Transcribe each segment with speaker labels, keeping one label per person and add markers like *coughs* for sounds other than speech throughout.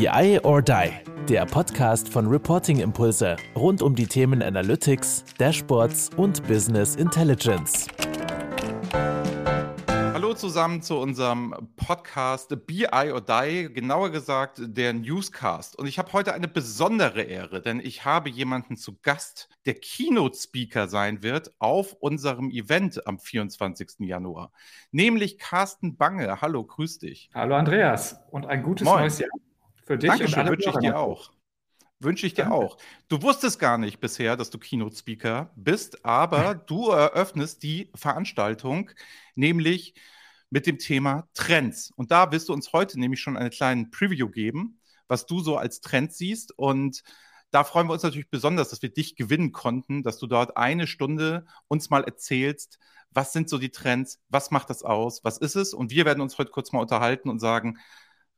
Speaker 1: BI or Die, der Podcast von Reporting Impulse rund um die Themen Analytics, Dashboards und Business Intelligence.
Speaker 2: Hallo zusammen zu unserem Podcast BI or Die, genauer gesagt der Newscast. Und ich habe heute eine besondere Ehre, denn ich habe jemanden zu Gast, der Keynote-Speaker sein wird auf unserem Event am 24. Januar, nämlich Carsten Bange. Hallo, grüß dich.
Speaker 3: Hallo Andreas und ein gutes Moin. neues Jahr.
Speaker 2: Für dich Dankeschön, wünsche ich dir auch. Wünsche ich dir Danke. auch. Du wusstest gar nicht bisher, dass du Keynote-Speaker bist, aber du eröffnest die Veranstaltung, nämlich mit dem Thema Trends. Und da wirst du uns heute nämlich schon eine kleine Preview geben, was du so als Trend siehst. Und da freuen wir uns natürlich besonders, dass wir dich gewinnen konnten, dass du dort eine Stunde uns mal erzählst, was sind so die Trends, was macht das aus, was ist es? Und wir werden uns heute kurz mal unterhalten und sagen,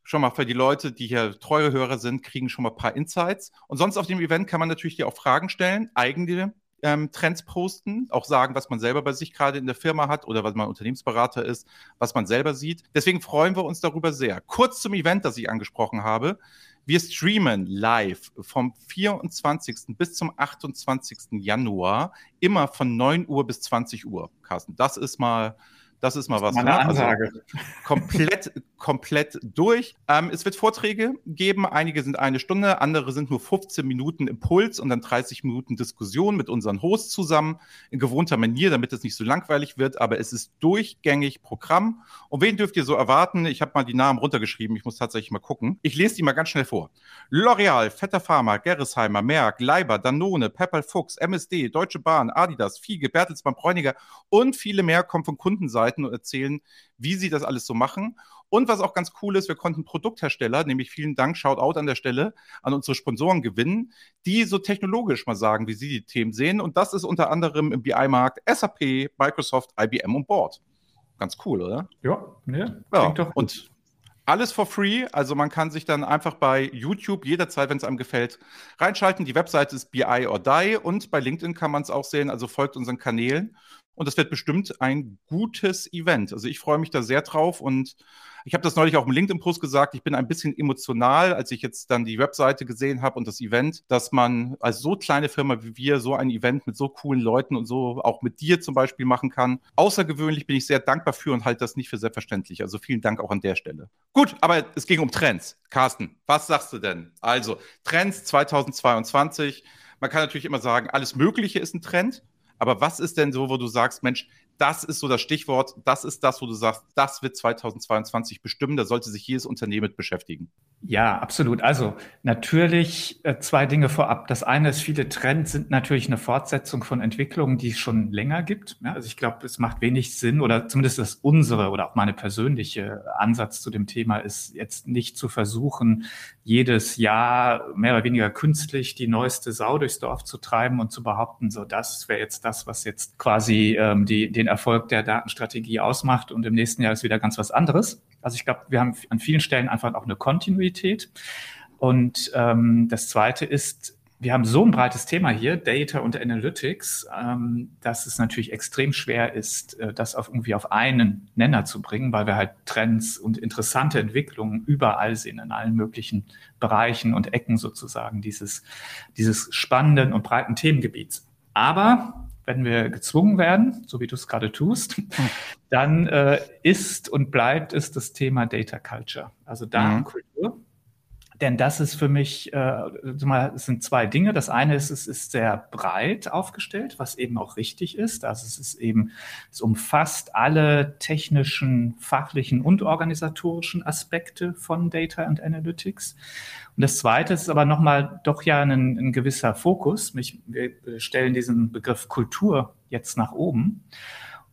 Speaker 2: schon mal für die Leute, die hier treue Hörer sind, kriegen schon mal ein paar Insights. Und sonst auf dem Event kann man natürlich dir auch Fragen stellen, eigene ähm, Trends posten, auch sagen, was man selber bei sich gerade in der Firma hat oder was man Unternehmensberater ist, was man selber sieht. Deswegen freuen wir uns darüber sehr. Kurz zum Event, das ich angesprochen habe. Wir streamen live vom 24. bis zum 28. Januar, immer von 9 Uhr bis 20 Uhr, Carsten. Das ist mal das ist mal was.
Speaker 3: Meine ne? also Ansage.
Speaker 2: Also komplett, komplett durch. Ähm, es wird Vorträge geben. Einige sind eine Stunde, andere sind nur 15 Minuten Impuls und dann 30 Minuten Diskussion mit unseren Hosts zusammen in gewohnter Manier, damit es nicht so langweilig wird. Aber es ist durchgängig Programm. Und wen dürft ihr so erwarten? Ich habe mal die Namen runtergeschrieben. Ich muss tatsächlich mal gucken. Ich lese die mal ganz schnell vor. L'Oreal, Vetter Pharma, Gerresheimer, Merck, Leiber, Danone, Pepperl Fuchs, MSD, Deutsche Bahn, Adidas, Fiege, Bertelsmann, Bräuniger und viele mehr kommen von Kundenseite Seiten und erzählen, wie sie das alles so machen. Und was auch ganz cool ist, wir konnten Produkthersteller, nämlich vielen Dank, Shoutout an der Stelle, an unsere Sponsoren gewinnen, die so technologisch mal sagen, wie sie die Themen sehen. Und das ist unter anderem im BI-Markt SAP, Microsoft, IBM und Board. Ganz cool, oder?
Speaker 3: Ja, ne? ja.
Speaker 2: Klingt doch und alles for free, also man kann sich dann einfach bei YouTube jederzeit, wenn es einem gefällt, reinschalten. Die Webseite ist BI or Die und bei LinkedIn kann man es auch sehen, also folgt unseren Kanälen. Und das wird bestimmt ein gutes Event. Also ich freue mich da sehr drauf und ich habe das neulich auch im LinkedIn-Post gesagt, ich bin ein bisschen emotional, als ich jetzt dann die Webseite gesehen habe und das Event, dass man als so kleine Firma wie wir so ein Event mit so coolen Leuten und so auch mit dir zum Beispiel machen kann. Außergewöhnlich bin ich sehr dankbar für und halte das nicht für selbstverständlich. Also vielen Dank auch an der Stelle. Gut, aber es ging um Trends. Carsten, was sagst du denn? Also Trends 2022. Man kann natürlich immer sagen, alles Mögliche ist ein Trend. Aber was ist denn so, wo du sagst, Mensch, das ist so das Stichwort, das ist das, wo du sagst, das wird 2022 bestimmen, da sollte sich jedes Unternehmen mit beschäftigen.
Speaker 3: Ja, absolut. Also natürlich äh, zwei Dinge vorab. Das eine ist, viele Trends sind natürlich eine Fortsetzung von Entwicklungen, die es schon länger gibt. Ja, also ich glaube, es macht wenig Sinn oder zumindest das unsere oder auch meine persönliche Ansatz zu dem Thema ist jetzt nicht zu versuchen, jedes Jahr mehr oder weniger künstlich die neueste Sau durchs Dorf zu treiben und zu behaupten, so das wäre jetzt das, was jetzt quasi ähm, die, den Erfolg der Datenstrategie ausmacht und im nächsten Jahr ist wieder ganz was anderes. Also ich glaube, wir haben an vielen Stellen einfach auch eine Kontinuität. Und ähm, das Zweite ist, wir haben so ein breites Thema hier, Data und Analytics, ähm, dass es natürlich extrem schwer ist, äh, das auf irgendwie auf einen Nenner zu bringen, weil wir halt Trends und interessante Entwicklungen überall sehen, in allen möglichen Bereichen und Ecken sozusagen dieses, dieses spannenden und breiten Themengebiets. Aber wenn wir gezwungen werden, so wie du es gerade tust, hm. dann äh, ist und bleibt es das Thema Data Culture, also Datenkultur. Mhm. Denn das ist für mich, äh, es sind zwei Dinge. Das eine ist, es ist sehr breit aufgestellt, was eben auch richtig ist. Also es ist eben, es umfasst alle technischen, fachlichen und organisatorischen Aspekte von Data and Analytics. Und das zweite ist aber nochmal doch ja ein, ein gewisser Fokus. Mich, wir stellen diesen Begriff Kultur jetzt nach oben.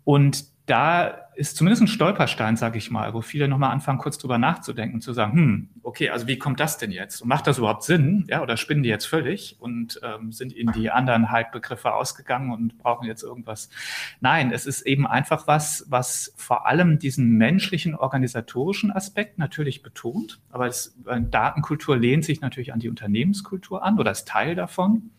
Speaker 3: Und da ist zumindest ein Stolperstein, sage ich mal, wo viele nochmal anfangen, kurz drüber nachzudenken, zu sagen, hm, okay, also wie kommt das denn jetzt? Und macht das überhaupt Sinn? Ja, oder spinnen die jetzt völlig und ähm, sind in die anderen Hype-Begriffe ausgegangen und brauchen jetzt irgendwas? Nein, es ist eben einfach was, was vor allem diesen menschlichen, organisatorischen Aspekt natürlich betont. Aber es, Datenkultur lehnt sich natürlich an die Unternehmenskultur an oder ist Teil davon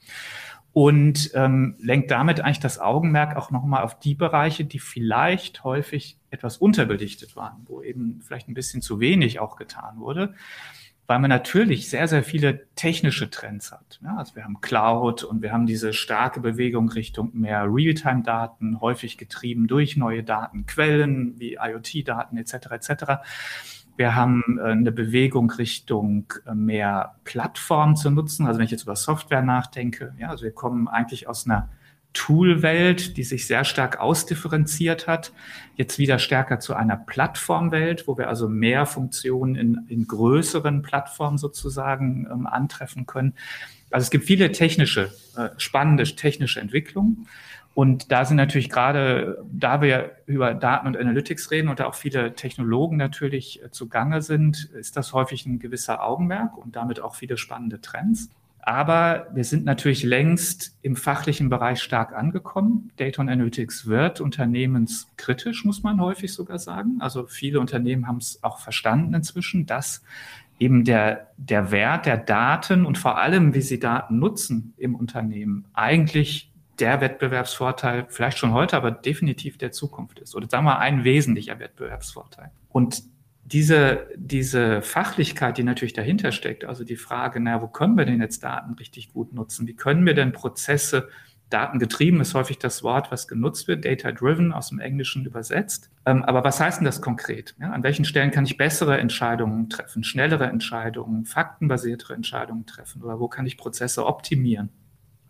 Speaker 3: und ähm, lenkt damit eigentlich das Augenmerk auch nochmal auf die Bereiche, die vielleicht häufig etwas unterbelichtet waren, wo eben vielleicht ein bisschen zu wenig auch getan wurde. weil man natürlich sehr, sehr viele technische Trends hat. Ja, also wir haben Cloud und wir haben diese starke Bewegung Richtung mehr Realtime-Daten, häufig getrieben durch neue Datenquellen wie IoT-Daten etc. etc. Wir haben äh, eine Bewegung Richtung äh, mehr Plattformen zu nutzen. Also wenn ich jetzt über Software nachdenke, ja, also wir kommen eigentlich aus einer Tool-Welt, die sich sehr stark ausdifferenziert hat, jetzt wieder stärker zu einer Plattformwelt, wo wir also mehr Funktionen in, in größeren Plattformen sozusagen ähm, antreffen können. Also es gibt viele technische, äh, spannende technische Entwicklungen. Und da sind natürlich gerade, da wir über Daten und Analytics reden und da auch viele Technologen natürlich äh, zugange sind, ist das häufig ein gewisser Augenmerk und damit auch viele spannende Trends. Aber wir sind natürlich längst im fachlichen Bereich stark angekommen. Data und Analytics wird unternehmenskritisch, muss man häufig sogar sagen. Also viele Unternehmen haben es auch verstanden inzwischen, dass eben der, der Wert der Daten und vor allem, wie sie Daten nutzen im Unternehmen, eigentlich der Wettbewerbsvorteil, vielleicht schon heute, aber definitiv der Zukunft ist. Oder sagen wir ein wesentlicher Wettbewerbsvorteil. Und diese, diese Fachlichkeit, die natürlich dahinter steckt, also die Frage, na, wo können wir denn jetzt Daten richtig gut nutzen? Wie können wir denn Prozesse, datengetrieben ist häufig das Wort, was genutzt wird, data-driven aus dem Englischen übersetzt. Ähm, aber was heißt denn das konkret? An welchen Stellen kann ich bessere Entscheidungen treffen, schnellere Entscheidungen, faktenbasiertere Entscheidungen treffen? Oder wo kann ich Prozesse optimieren?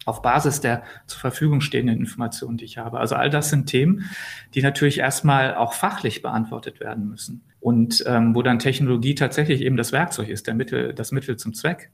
Speaker 3: Auf Basis der zur Verfügung stehenden Informationen, die ich habe. Also all das sind Themen, die natürlich erstmal auch fachlich beantwortet werden müssen und ähm, wo dann Technologie tatsächlich eben das Werkzeug ist, der Mittel, das Mittel zum Zweck.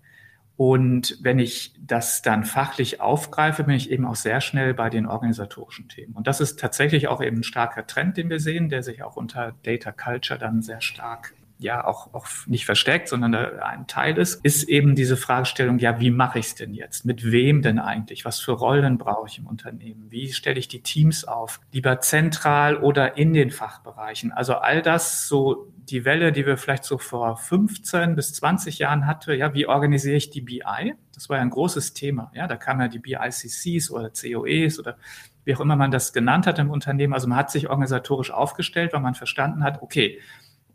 Speaker 3: Und wenn ich das dann fachlich aufgreife, bin ich eben auch sehr schnell bei den organisatorischen Themen. Und das ist tatsächlich auch eben ein starker Trend, den wir sehen, der sich auch unter Data Culture dann sehr stark ja auch, auch nicht versteckt, sondern ein Teil ist, ist eben diese Fragestellung, ja, wie mache ich es denn jetzt? Mit wem denn eigentlich? Was für Rollen brauche ich im Unternehmen? Wie stelle ich die Teams auf? Lieber zentral oder in den Fachbereichen? Also all das, so die Welle, die wir vielleicht so vor 15 bis 20 Jahren hatten, ja, wie organisiere ich die BI? Das war ja ein großes Thema. Ja, da kamen ja die BICCs oder COEs oder wie auch immer man das genannt hat im Unternehmen. Also man hat sich organisatorisch aufgestellt, weil man verstanden hat, okay,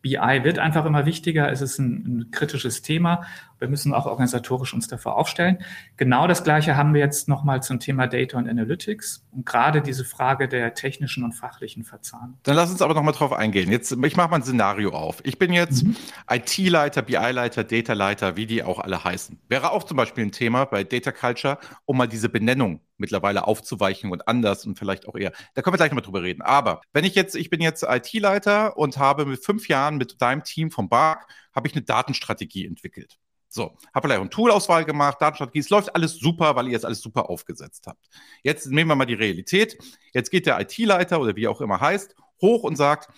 Speaker 3: BI wird einfach immer wichtiger. Es ist ein, ein, kritisches Thema. Wir müssen auch organisatorisch uns davor aufstellen. Genau das Gleiche haben wir jetzt nochmal zum Thema Data und Analytics und gerade diese Frage der technischen und fachlichen Verzahnung.
Speaker 2: Dann lass uns aber nochmal drauf eingehen. Jetzt, ich mache mal ein Szenario auf. Ich bin jetzt mhm. IT-Leiter, BI-Leiter, Data-Leiter, wie die auch alle heißen. Wäre auch zum Beispiel ein Thema bei Data Culture, um mal diese Benennung mittlerweile aufzuweichen und anders und vielleicht auch eher. Da können wir gleich nochmal drüber reden. Aber wenn ich jetzt, ich bin jetzt IT-Leiter und habe mit fünf Jahren mit deinem Team vom BARC, habe ich eine Datenstrategie entwickelt. So, habe vielleicht eine Toolauswahl gemacht, Datenstrategie, es läuft alles super, weil ihr jetzt alles super aufgesetzt habt. Jetzt nehmen wir mal die Realität. Jetzt geht der IT-Leiter oder wie auch immer heißt, hoch und sagt,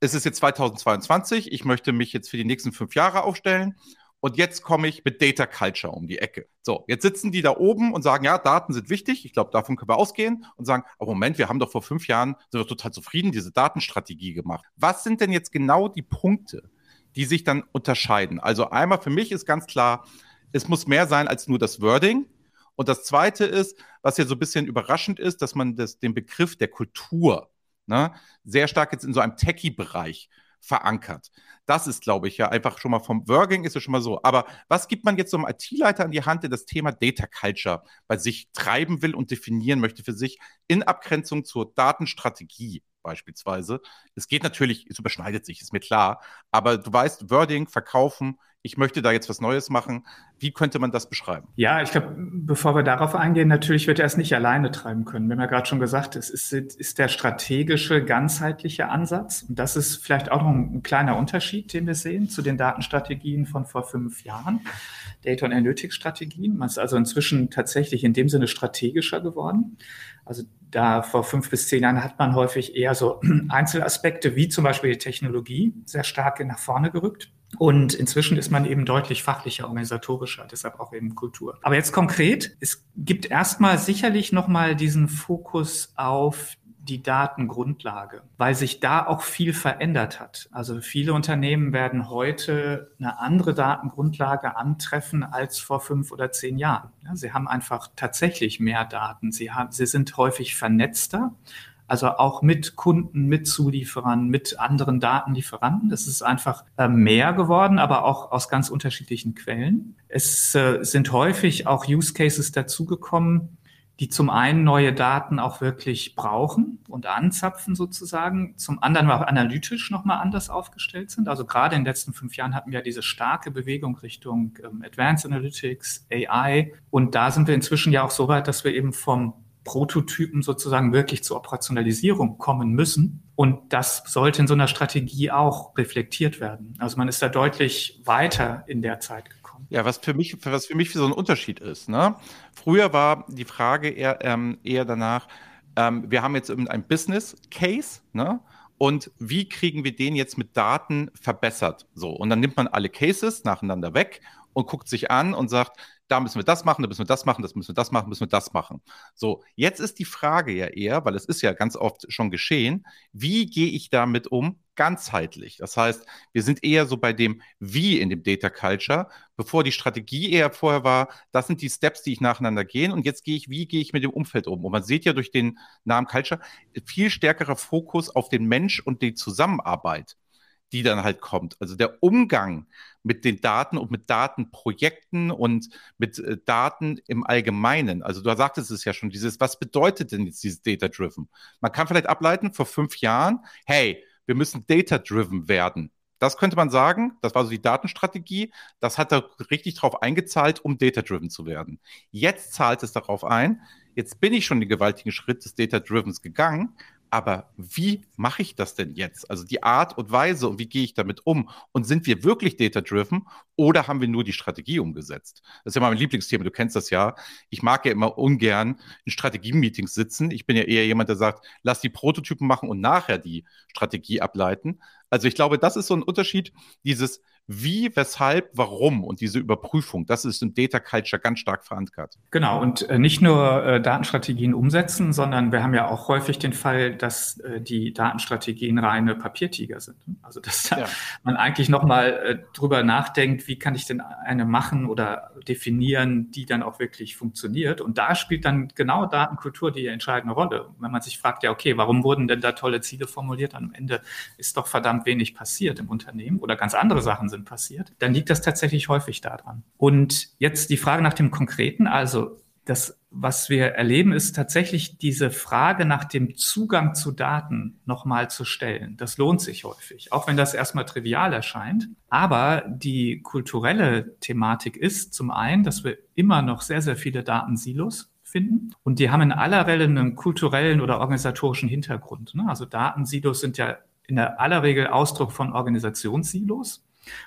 Speaker 2: es ist jetzt 2022, ich möchte mich jetzt für die nächsten fünf Jahre aufstellen und jetzt komme ich mit Data Culture um die Ecke. So, jetzt sitzen die da oben und sagen, ja, Daten sind wichtig. Ich glaube, davon können wir ausgehen und sagen, aber Moment, wir haben doch vor fünf Jahren, sind wir total zufrieden, diese Datenstrategie gemacht. Was sind denn jetzt genau die Punkte, die sich dann unterscheiden? Also einmal für mich ist ganz klar, es muss mehr sein als nur das Wording. Und das zweite ist, was ja so ein bisschen überraschend ist, dass man das, den Begriff der Kultur ne, sehr stark jetzt in so einem Techie-Bereich verankert. Das ist, glaube ich, ja einfach schon mal vom Working ist ja schon mal so. Aber was gibt man jetzt so einem IT-Leiter an die Hand, der das Thema Data Culture bei sich treiben will und definieren möchte für sich in Abgrenzung zur Datenstrategie beispielsweise? Es geht natürlich, es überschneidet sich, ist mir klar. Aber du weißt, Wording, Verkaufen, ich möchte da jetzt was Neues machen. Wie könnte man das beschreiben?
Speaker 3: Ja, ich glaube, bevor wir darauf eingehen, natürlich wird er es nicht alleine treiben können. Wir haben ja gerade schon gesagt, es ist, ist der strategische, ganzheitliche Ansatz. Und das ist vielleicht auch noch ein, ein kleiner Unterschied, den wir sehen zu den Datenstrategien von vor fünf Jahren. Data- und Analytics-Strategien. Man ist also inzwischen tatsächlich in dem Sinne strategischer geworden. Also da vor fünf bis zehn Jahren hat man häufig eher so *clears throat* Einzelaspekte wie zum Beispiel die Technologie sehr stark nach vorne gerückt. Und inzwischen ist man eben deutlich fachlicher, organisatorischer, deshalb auch eben Kultur. Aber jetzt konkret, es gibt erstmal sicherlich nochmal diesen Fokus auf die Datengrundlage, weil sich da auch viel verändert hat. Also viele Unternehmen werden heute eine andere Datengrundlage antreffen als vor fünf oder zehn Jahren. sie haben einfach tatsächlich mehr Daten. Sie, haben, sie sind häufig vernetzter Also auch mit Kunden, mit Zulieferern, mit anderen Datenlieferanten. Das ist einfach äh, mehr geworden, aber auch aus ganz unterschiedlichen Quellen. Es äh, sind häufig auch Use Cases dazugekommen, die zum einen neue Daten auch wirklich brauchen und anzapfen sozusagen, zum anderen auch analytisch nochmal anders aufgestellt sind. Also gerade in den letzten fünf Jahren hatten wir diese starke Bewegung Richtung ähm, Advanced Analytics, AI und da sind wir inzwischen ja auch so weit, dass wir eben vom Prototypen sozusagen wirklich zur Operationalisierung kommen müssen. Und das sollte in so einer Strategie auch reflektiert werden. Also man ist da deutlich weiter in der Zeit gekommen.
Speaker 2: Ja, was für mich, was für mich so ein Unterschied ist. Ne? Früher war die Frage eher, ähm, eher danach, ähm, wir haben jetzt ein Business Case, ne? Und wie kriegen wir den jetzt mit Daten verbessert? So, und dann nimmt man alle Cases nacheinander weg und guckt sich an und sagt, da müssen wir das machen, da müssen wir das machen, das müssen wir das machen, müssen wir das machen. So, jetzt ist die Frage ja eher, weil es ist ja ganz oft schon geschehen, wie gehe ich damit um? Ganzheitlich. Das heißt, wir sind eher so bei dem Wie in dem Data Culture, bevor die Strategie eher vorher war, das sind die Steps, die ich nacheinander gehen und jetzt gehe ich, wie gehe ich mit dem Umfeld um? Und man sieht ja durch den Namen Culture viel stärkerer Fokus auf den Mensch und die Zusammenarbeit die dann halt kommt. Also der Umgang mit den Daten und mit Datenprojekten und mit äh, Daten im Allgemeinen. Also du sagtest es ja schon, dieses, was bedeutet denn jetzt dieses Data-Driven? Man kann vielleicht ableiten, vor fünf Jahren, hey, wir müssen Data-Driven werden. Das könnte man sagen, das war so die Datenstrategie, das hat da richtig drauf eingezahlt, um Data-Driven zu werden. Jetzt zahlt es darauf ein, jetzt bin ich schon den gewaltigen Schritt des Data-Drivens gegangen, aber wie mache ich das denn jetzt? Also die Art und Weise und wie gehe ich damit um? Und sind wir wirklich data-driven oder haben wir nur die Strategie umgesetzt? Das ist ja mein Lieblingsthema, du kennst das ja. Ich mag ja immer ungern in Strategie-Meetings sitzen. Ich bin ja eher jemand, der sagt, lass die Prototypen machen und nachher die Strategie ableiten. Also ich glaube, das ist so ein Unterschied, dieses wie, weshalb, warum und diese Überprüfung, das ist im Data Culture ganz stark verankert.
Speaker 3: Genau, und äh, nicht nur äh, Datenstrategien umsetzen, sondern wir haben ja auch häufig den Fall, dass äh, die Datenstrategien reine Papiertiger sind. Also dass ja. man eigentlich nochmal drüber nachdenkt, wie kann ich denn eine machen oder definieren, die dann auch wirklich funktioniert. Und da spielt dann genau Datenkultur die entscheidende Rolle. Wenn man sich fragt, ja, okay, warum wurden denn da tolle Ziele formuliert? Am Ende ist doch verdammt wenig passiert im Unternehmen oder ganz andere Sachen sind passiert, dann liegt das tatsächlich häufig daran. Und jetzt die Frage nach dem Konkreten, also das, was wir erleben, ist tatsächlich diese Frage nach dem Zugang zu Daten nochmal zu stellen. Das lohnt sich häufig, auch wenn das erstmal trivial erscheint. Aber die kulturelle Thematik ist zum einen, dass wir immer noch sehr, sehr viele Datensilos finden. Und die haben in aller Regel einen kulturellen oder organisatorischen Hintergrund. Ne? Also Datensilos sind ja in der aller Regel Ausdruck von Organisationssilos.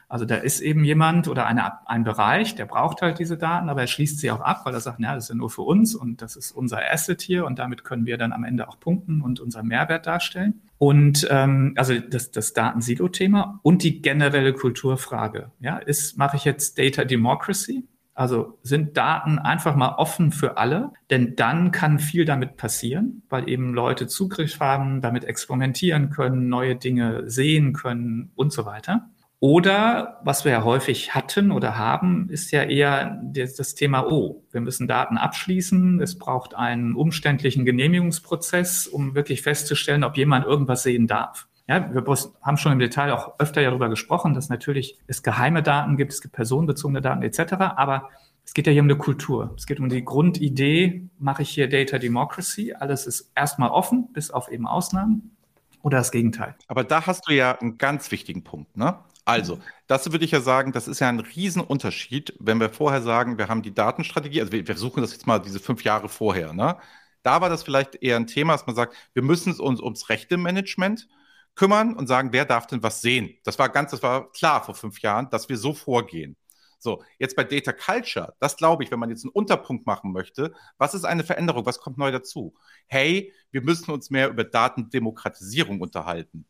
Speaker 3: Also da ist eben jemand oder eine, ein Bereich, der braucht halt diese Daten, aber er schließt sie auch ab, weil er sagt, ja, das ist ja nur für uns und das ist unser Asset hier und damit können wir dann am Ende auch punkten und unseren Mehrwert darstellen. Und ähm, also das, das Datensilo-Thema und die generelle Kulturfrage. Ja, ist, mache ich jetzt Data Democracy? Also sind Daten einfach mal offen für alle, denn dann kann viel damit passieren, weil eben Leute Zugriff haben, damit experimentieren können, neue Dinge sehen können und so weiter. Oder was wir ja häufig hatten oder haben, ist ja eher das, Thema, oh, wir müssen Daten abschließen. Es braucht einen umständlichen Genehmigungsprozess, um wirklich festzustellen, ob jemand irgendwas sehen darf. Ja, wir haben schon im Detail auch öfter darüber gesprochen, dass natürlich es geheime Daten gibt, es gibt personenbezogene Daten etc. Aber es geht ja hier um eine Kultur. Es geht um die Grundidee, mache ich hier Data Democracy. Alles ist erstmal offen, bis auf eben Ausnahmen. Oder das Gegenteil.
Speaker 2: Aber da hast du ja einen ganz wichtigen Punkt, ne? Also, das würde ich ja sagen, das ist ja ein Riesenunterschied, wenn wir vorher sagen, wir haben die Datenstrategie, also wir, wir versuchen das jetzt mal diese fünf Jahre vorher, ne? Da war das vielleicht eher ein Thema, dass man sagt, wir müssen uns ums Rechte-Management kümmern und sagen, wer darf denn was sehen? Das war ganz, das war klar vor fünf Jahren, dass wir so vorgehen. So, jetzt bei Data Culture, das glaube ich, wenn man jetzt einen Unterpunkt machen möchte, was ist eine Veränderung, was kommt neu dazu? Hey, wir müssen uns mehr über Datendemokratisierung unterhalten.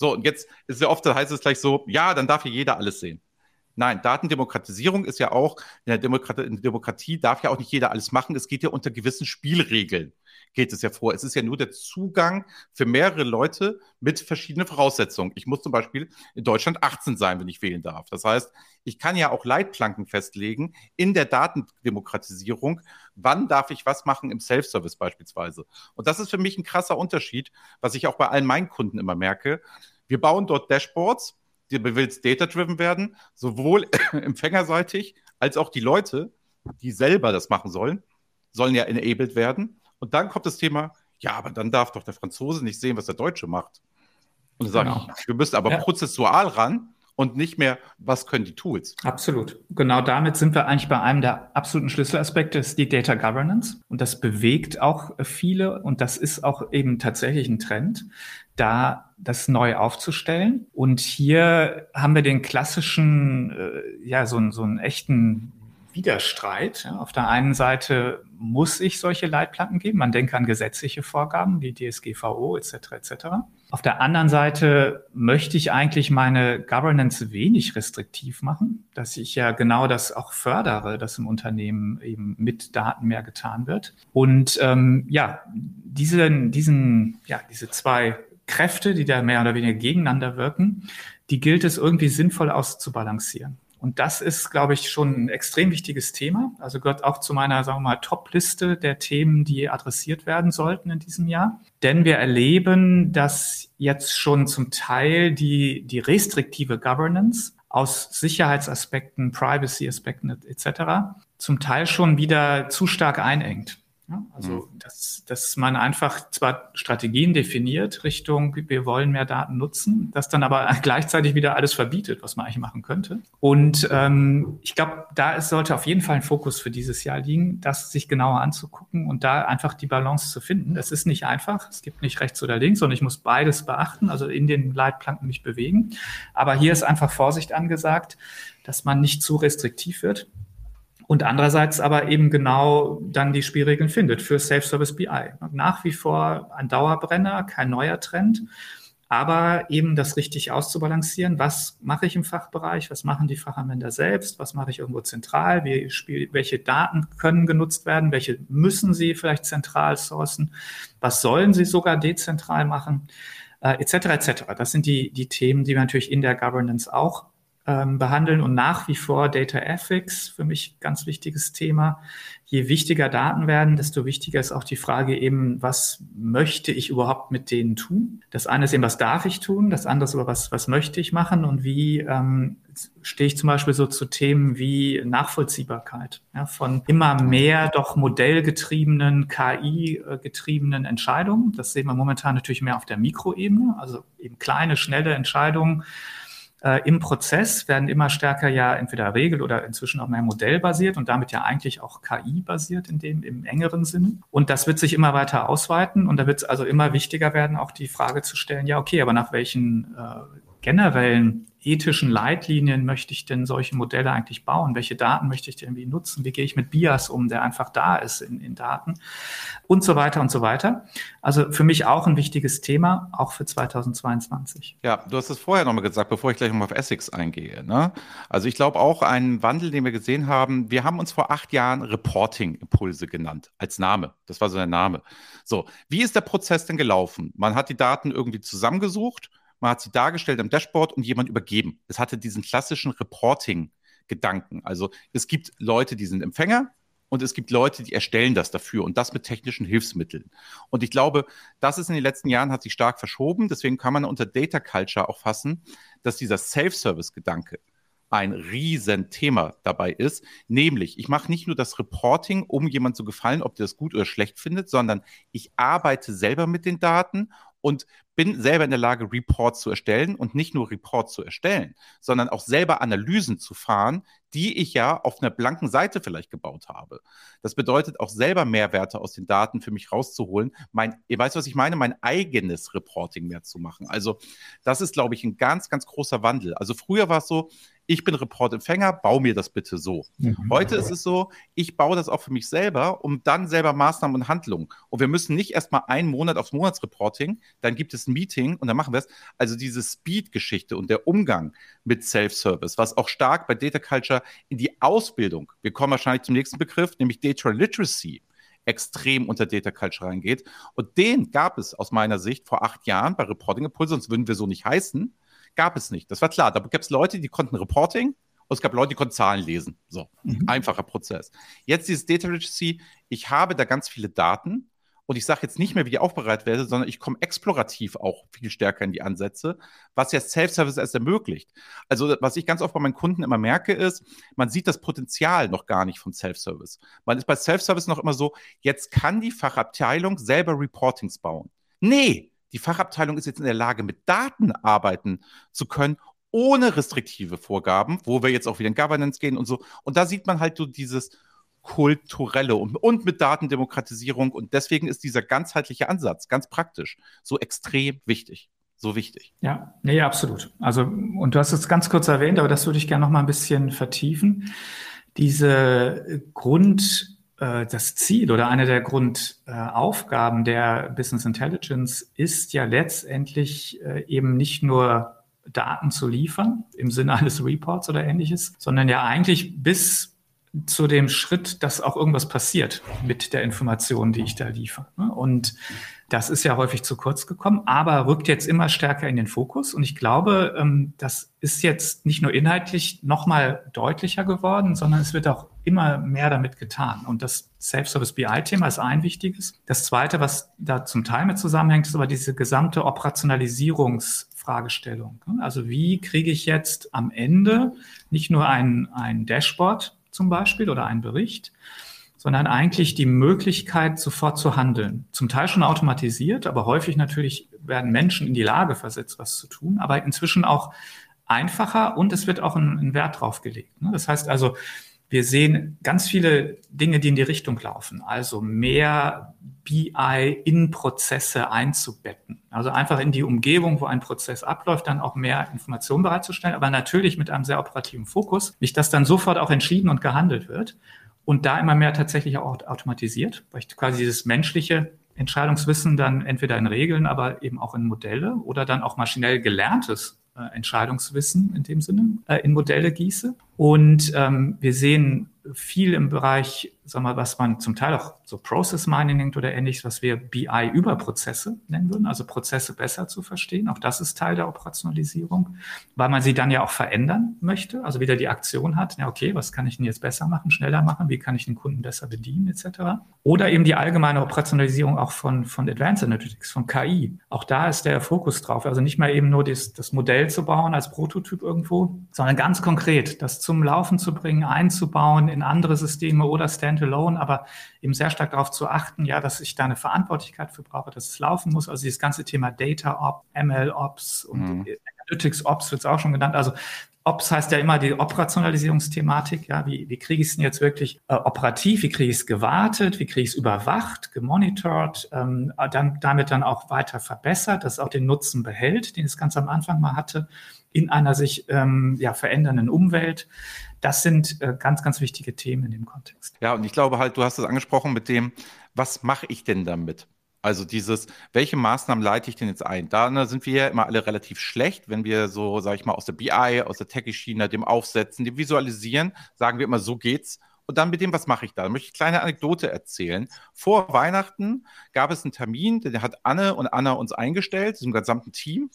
Speaker 2: So, und jetzt ist ja oft, da heißt es gleich so, ja, dann darf hier jeder alles sehen. Nein, Datendemokratisierung ist ja auch, in der, Demokratie, in der Demokratie darf ja auch nicht jeder alles machen. Es geht ja unter gewissen Spielregeln geht es ja vor. Es ist ja nur der Zugang für mehrere Leute mit verschiedenen Voraussetzungen. Ich muss zum Beispiel in Deutschland 18 sein, wenn ich wählen darf. Das heißt, ich kann ja auch Leitplanken festlegen in der Datendemokratisierung. Wann darf ich was machen im Self-Service beispielsweise? Und das ist für mich ein krasser Unterschied, was ich auch bei allen meinen Kunden immer merke. Wir bauen dort Dashboards, die willst data-driven werden, sowohl *coughs* empfängerseitig als auch die Leute, die selber das machen sollen, sollen ja enabled werden. Und dann kommt das Thema, ja, aber dann darf doch der Franzose nicht sehen, was der Deutsche macht. Und dann sage genau. ich, wir müssen aber ja. prozessual ran und nicht mehr, was können die Tools.
Speaker 3: Absolut. Genau damit sind wir eigentlich bei einem der absoluten Schlüsselaspekte, ist die Data Governance. Und das bewegt auch viele und das ist auch eben tatsächlich ein Trend, da das neu aufzustellen. Und hier haben wir den klassischen, äh, ja, so, so einen echten Widerstreit. Auf der einen Seite muss ich solche Leitplanken geben. Man denkt an gesetzliche Vorgaben wie DSGVO etc. etc. Auf der anderen Seite möchte ich eigentlich meine Governance wenig restriktiv machen, dass ich ja genau das auch fördere, dass im Unternehmen eben mit Daten mehr getan wird. Und ähm, ja, diesen, diesen, ja, diese zwei Kräfte, die da mehr oder weniger gegeneinander wirken, die gilt es irgendwie sinnvoll auszubalancieren. Und das ist, glaube ich, schon ein extrem wichtiges Thema. Also gehört auch zu meiner, sagen wir mal, Top-Liste der Themen, die adressiert werden sollten in diesem Jahr. Denn wir erleben, dass jetzt schon zum Teil die, die restriktive Governance aus Sicherheitsaspekten, Privacy-Aspekten etc. zum Teil schon wieder zu stark einengt. Ja, also, mhm. dass, dass man einfach zwar Strategien definiert Richtung, wir wollen mehr Daten nutzen, das dann aber *laughs* gleichzeitig wieder alles verbietet, was man eigentlich machen könnte. Und ähm, ich glaube, da ist, sollte auf jeden Fall ein Fokus für dieses Jahr liegen, das sich genauer anzugucken und da einfach die Balance zu finden. Das ist nicht einfach. Es gibt nicht rechts oder links, sondern ich muss beides beachten, also in den Leitplanken mich bewegen. Aber hier ist einfach Vorsicht angesagt, dass man nicht zu restriktiv wird und andererseits aber eben genau dann die Spielregeln findet für Self-Service BI. Nach wie vor ein Dauerbrenner, kein neuer Trend, aber eben das richtig auszubalancieren. Was mache ich im Fachbereich? Was machen die Fachanwender selbst? Was mache ich irgendwo zentral? Wie spiel, welche Daten können genutzt werden? Welche müssen sie vielleicht zentral sourcen? Was sollen sie sogar dezentral machen? Äh, etc. etc. Das sind die, die Themen, die wir natürlich in der Governance auch ähm, behandeln und nach wie vor Data Ethics, für mich ganz wichtiges Thema. Je wichtiger Daten werden, desto wichtiger ist auch die Frage eben, was möchte ich überhaupt mit denen tun? Das eine ist eben, was darf ich tun? Das andere ist aber, was, was möchte ich machen? Und wie ähm, stehe ich zum Beispiel so zu Themen wie Nachvollziehbarkeit ja, von immer mehr doch modellgetriebenen, KI-getriebenen Entscheidungen. Das sehen wir momentan natürlich mehr auf der Mikroebene, also eben kleine, schnelle Entscheidungen äh, im Prozess werden immer stärker ja entweder Regel- oder inzwischen auch mehr modellbasiert und damit ja eigentlich auch KI-basiert in dem im engeren Sinne. Und das wird sich immer weiter ausweiten und da wird es also immer wichtiger werden, auch die Frage zu stellen, ja, okay, aber nach welchen äh, generellen ethischen Leitlinien möchte ich denn solche Modelle eigentlich bauen? Welche Daten möchte ich denn wie nutzen? Wie gehe ich mit Bias um, der einfach da ist in, in Daten? Und so weiter und so weiter. Also für mich auch ein wichtiges Thema, auch für 2022.
Speaker 2: Ja, du hast es vorher nochmal gesagt, bevor ich gleich nochmal auf Essex eingehe. Ne? Also ich glaube auch ein Wandel, den wir gesehen haben. Wir haben uns vor acht Jahren Reporting-Impulse genannt als Name. Das war so der Name. So, wie ist der Prozess denn gelaufen? Man hat die Daten irgendwie zusammengesucht man hat sie dargestellt am Dashboard und jemand übergeben. Es hatte diesen klassischen Reporting-Gedanken. Also es gibt Leute, die sind Empfänger und es gibt Leute, die erstellen das dafür und das mit technischen Hilfsmitteln. Und ich glaube, das ist in den letzten Jahren hat sich stark verschoben. Deswegen kann man unter Data Culture auch fassen, dass dieser Self-Service-Gedanke ein Riesenthema dabei ist. Nämlich, ich mache nicht nur das Reporting, um jemand zu gefallen, ob der das gut oder schlecht findet, sondern ich arbeite selber mit den Daten und bin selber in der Lage, Reports zu erstellen und nicht nur Reports zu erstellen, sondern auch selber Analysen zu fahren, die ich ja auf einer blanken Seite vielleicht gebaut habe. Das bedeutet auch selber Mehrwerte aus den Daten für mich rauszuholen. Mein, ihr weißt, was ich meine? Mein eigenes Reporting mehr zu machen. Also das ist, glaube ich, ein ganz, ganz großer Wandel. Also früher war es so, ich bin Reportempfänger, bau mir das bitte so. Mhm. Heute ist es so, ich baue das auch für mich selber, um dann selber Maßnahmen und Handlungen. Und wir müssen nicht erst mal einen Monat aufs Monatsreporting, dann gibt es ein Meeting und dann machen wir es. Also diese Speed-Geschichte und der Umgang mit Self-Service, was auch stark bei Data Culture in die Ausbildung, wir kommen wahrscheinlich zum nächsten Begriff, nämlich Data Literacy, extrem unter Data Culture reingeht. Und den gab es aus meiner Sicht vor acht Jahren bei Reporting Impulse, sonst würden wir so nicht heißen, gab es nicht. Das war klar. Da gab es Leute, die konnten Reporting und es gab Leute, die konnten Zahlen lesen. So, mhm. einfacher Prozess. Jetzt dieses Data Literacy, ich habe da ganz viele Daten und ich sage jetzt nicht mehr, wie die aufbereitet werden, sondern ich komme explorativ auch viel stärker in die Ansätze, was jetzt Self-Service erst ermöglicht. Also was ich ganz oft bei meinen Kunden immer merke, ist, man sieht das Potenzial noch gar nicht von Self-Service. Man ist bei Self-Service noch immer so, jetzt kann die Fachabteilung selber Reportings bauen. Nee, die Fachabteilung ist jetzt in der Lage, mit Daten arbeiten zu können ohne restriktive Vorgaben, wo wir jetzt auch wieder in Governance gehen und so. Und da sieht man halt so dieses kulturelle und, und mit Datendemokratisierung. Und deswegen ist dieser ganzheitliche Ansatz ganz praktisch so extrem wichtig so wichtig.
Speaker 3: Ja, nee, absolut. Also, und du hast es ganz kurz erwähnt, aber das würde ich gerne noch mal ein bisschen vertiefen. Diese Grund, äh, das Ziel oder eine der Grundaufgaben der Business Intelligence ist ja letztendlich äh, eben nicht nur Daten zu liefern im Sinne eines Reports oder ähnliches, sondern ja eigentlich bis zu dem Schritt, dass auch irgendwas passiert mit der Information, die ich da liefere. Ne? Und das ist ja häufig zu kurz gekommen, aber rückt jetzt immer stärker in den Fokus. Und ich glaube, ähm, das ist jetzt nicht nur inhaltlich nochmal deutlicher geworden, sondern es wird auch immer mehr damit getan. Und das Self-Service BI-Thema ist ein wichtiges. Das zweite, was da zum Teil mit zusammenhängt, ist aber diese gesamte Operationalisierungsfragestellung. Also wie kriege ich jetzt am Ende nicht nur ein, ein Dashboard, zum Beispiel oder ein Bericht, sondern eigentlich die Möglichkeit, sofort zu handeln. Zum Teil schon automatisiert, aber häufig natürlich werden Menschen in die Lage versetzt, was zu tun, aber inzwischen auch einfacher und es wird auch ein, ein Wert drauf gelegt. Das heißt also, wir sehen ganz viele Dinge, die in die Richtung laufen. Also mehr BI in Prozesse einzubetten. Also einfach in die Umgebung, wo ein Prozess abläuft, dann auch mehr Informationen bereitzustellen, aber natürlich mit einem sehr operativen Fokus. Nicht, dass dann sofort auch entschieden und gehandelt wird und da immer mehr tatsächlich auch automatisiert, weil ich quasi dieses menschliche Entscheidungswissen dann entweder in Regeln, aber eben auch in Modelle oder dann auch maschinell gelerntes Entscheidungswissen in dem Sinne äh, in Modelle gieße. Und ähm, wir sehen viel im Bereich, sagen wir, was man zum Teil auch so Process Mining nennt oder ähnliches, was wir BI über Prozesse nennen würden, also Prozesse besser zu verstehen. Auch das ist Teil der Operationalisierung, weil man sie dann ja auch verändern möchte, also wieder die Aktion hat, ja, okay, was kann ich denn jetzt besser machen, schneller machen, wie kann ich den Kunden besser bedienen, etc. Oder eben die allgemeine Operationalisierung auch von, von Advanced Analytics, von KI. Auch da ist der Fokus drauf, also nicht mal eben nur das, das Modell zu bauen als Prototyp irgendwo, sondern ganz konkret das zum Laufen zu bringen, einzubauen, in andere Systeme oder Standalone, aber eben sehr stark darauf zu achten, ja, dass ich da eine Verantwortlichkeit für brauche, dass es laufen muss. Also dieses ganze Thema Data Ops, ML Ops und mhm. Analytics Ops wird es auch schon genannt. Also Ops heißt ja immer die Operationalisierungsthematik. Ja, wie, wie kriege ich es denn jetzt wirklich äh, operativ? Wie kriege ich es gewartet? Wie kriege ich es überwacht, gemonitort? Ähm, dann, damit dann auch weiter verbessert, dass es auch den Nutzen behält, den es ganz am Anfang mal hatte, in einer sich ähm, ja, verändernden Umwelt. Das sind äh, ganz, ganz wichtige Themen in dem Kontext.
Speaker 2: Ja, und ich glaube halt, du hast es angesprochen mit dem, was mache ich denn damit? Also dieses, welche Maßnahmen leite ich denn jetzt ein? Da ne, sind wir ja immer alle relativ schlecht, wenn wir so, sage ich mal, aus der BI, aus der Techie-Schiene, dem Aufsetzen, dem Visualisieren, sagen wir immer, so geht's. Und dann mit dem, was mache ich da? Da möchte ich eine kleine Anekdote erzählen. Vor Weihnachten gab es einen Termin, den hat Anne und Anna uns eingestellt, diesem gesamten Team.